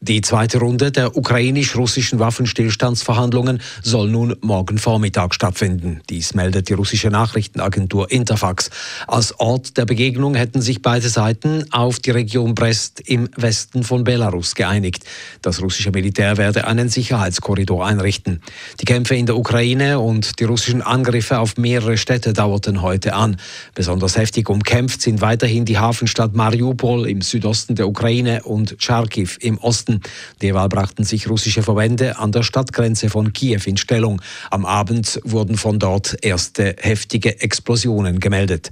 Die zweite Runde der ukrainisch-russischen Waffenstillstandsverhandlungen soll nun morgen Vormittag stattfinden. Dies meldet die russische Nachrichtenagentur Interfax. Als Ort der Begegnung hätten sich beide Seiten auf die Region Brest im Westen von Belarus geeinigt. Das russische Militär werde einen Sicherheitskorridor einrichten. Die Kämpfe in der Ukraine und die russischen Angriffe auf mehrere Städte dauerten heute an. Besonders heftig umkämpft sind weiterhin die Hafenstadt Mariupol im Südosten der Ukraine und Charkiw im Osten Osten. Derweil brachten sich russische Verbände an der Stadtgrenze von Kiew in Stellung. Am Abend wurden von dort erste heftige Explosionen gemeldet.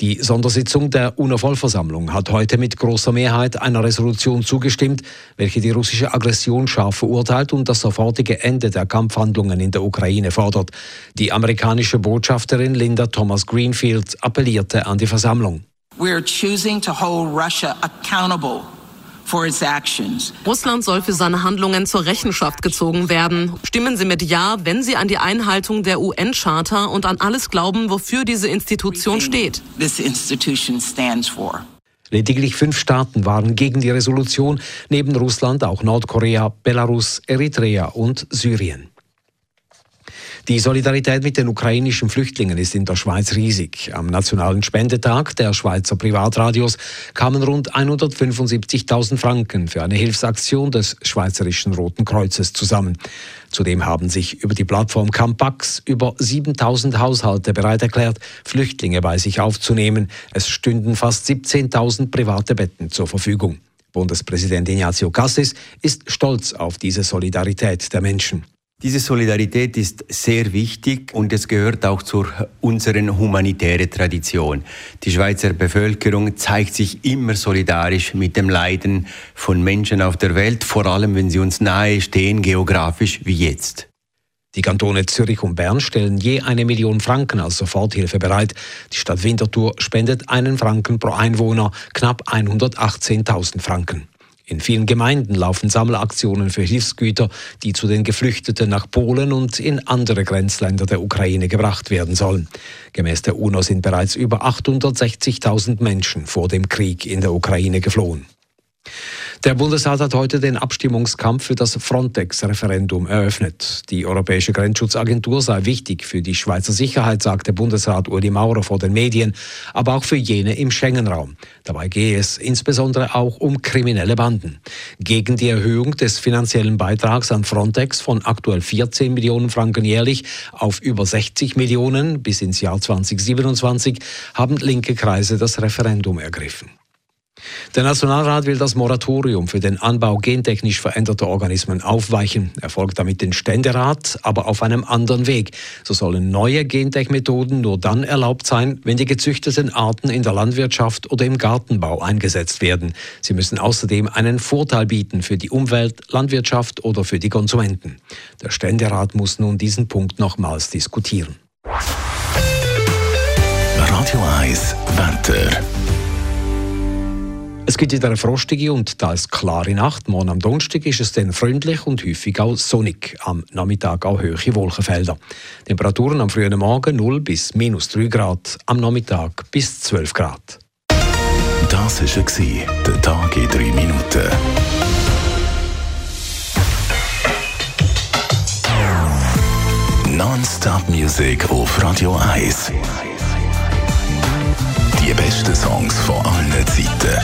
Die Sondersitzung der UNO-Vollversammlung hat heute mit großer Mehrheit einer Resolution zugestimmt, welche die russische Aggression scharf verurteilt und das sofortige Ende der Kampfhandlungen in der Ukraine fordert. Die amerikanische Botschafterin Linda Thomas Greenfield appellierte an die Versammlung. We are choosing to hold Russia accountable Russland soll für seine Handlungen zur Rechenschaft gezogen werden. Stimmen Sie mit Ja, wenn Sie an die Einhaltung der UN-Charta und an alles glauben, wofür diese Institution steht. Lediglich fünf Staaten waren gegen die Resolution, neben Russland auch Nordkorea, Belarus, Eritrea und Syrien. Die Solidarität mit den ukrainischen Flüchtlingen ist in der Schweiz riesig. Am nationalen Spendetag der Schweizer Privatradios kamen rund 175.000 Franken für eine Hilfsaktion des Schweizerischen Roten Kreuzes zusammen. Zudem haben sich über die Plattform Campax über 7.000 Haushalte bereit erklärt, Flüchtlinge bei sich aufzunehmen. Es stünden fast 17.000 private Betten zur Verfügung. Bundespräsident Ignazio Cassis ist stolz auf diese Solidarität der Menschen. Diese Solidarität ist sehr wichtig und es gehört auch zur unseren humanitären Tradition. Die Schweizer Bevölkerung zeigt sich immer solidarisch mit dem Leiden von Menschen auf der Welt, vor allem wenn sie uns nahe stehen, geografisch wie jetzt. Die Kantone Zürich und Bern stellen je eine Million Franken als Soforthilfe bereit. Die Stadt Winterthur spendet einen Franken pro Einwohner, knapp 118.000 Franken. In vielen Gemeinden laufen Sammelaktionen für Hilfsgüter, die zu den Geflüchteten nach Polen und in andere Grenzländer der Ukraine gebracht werden sollen. Gemäß der UNO sind bereits über 860.000 Menschen vor dem Krieg in der Ukraine geflohen. Der Bundesrat hat heute den Abstimmungskampf für das Frontex-Referendum eröffnet. Die Europäische Grenzschutzagentur sei wichtig für die Schweizer Sicherheit, sagte Bundesrat Uli Maurer vor den Medien, aber auch für jene im Schengen-Raum. Dabei gehe es insbesondere auch um kriminelle Banden. Gegen die Erhöhung des finanziellen Beitrags an Frontex von aktuell 14 Millionen Franken jährlich auf über 60 Millionen bis ins Jahr 2027 haben linke Kreise das Referendum ergriffen. Der Nationalrat will das Moratorium für den Anbau gentechnisch veränderter Organismen aufweichen. Er folgt damit den Ständerat, aber auf einem anderen Weg. So sollen neue Gentech-Methoden nur dann erlaubt sein, wenn die gezüchteten Arten in der Landwirtschaft oder im Gartenbau eingesetzt werden. Sie müssen außerdem einen Vorteil bieten für die Umwelt, Landwirtschaft oder für die Konsumenten. Der Ständerat muss nun diesen Punkt nochmals diskutieren. Radio 1 Wetter. Es gibt wieder eine frostige und teils klare Nacht. Morgen am Donnerstag ist es dann freundlich und häufig auch sonnig. Am Nachmittag auch hohe Wolkenfelder. Temperaturen am frühen Morgen 0 bis minus 3 Grad, am Nachmittag bis 12 Grad. Das war der Tag in 3 Minuten. Non-Stop Music auf Radio 1. Die besten Songs von allen Zeiten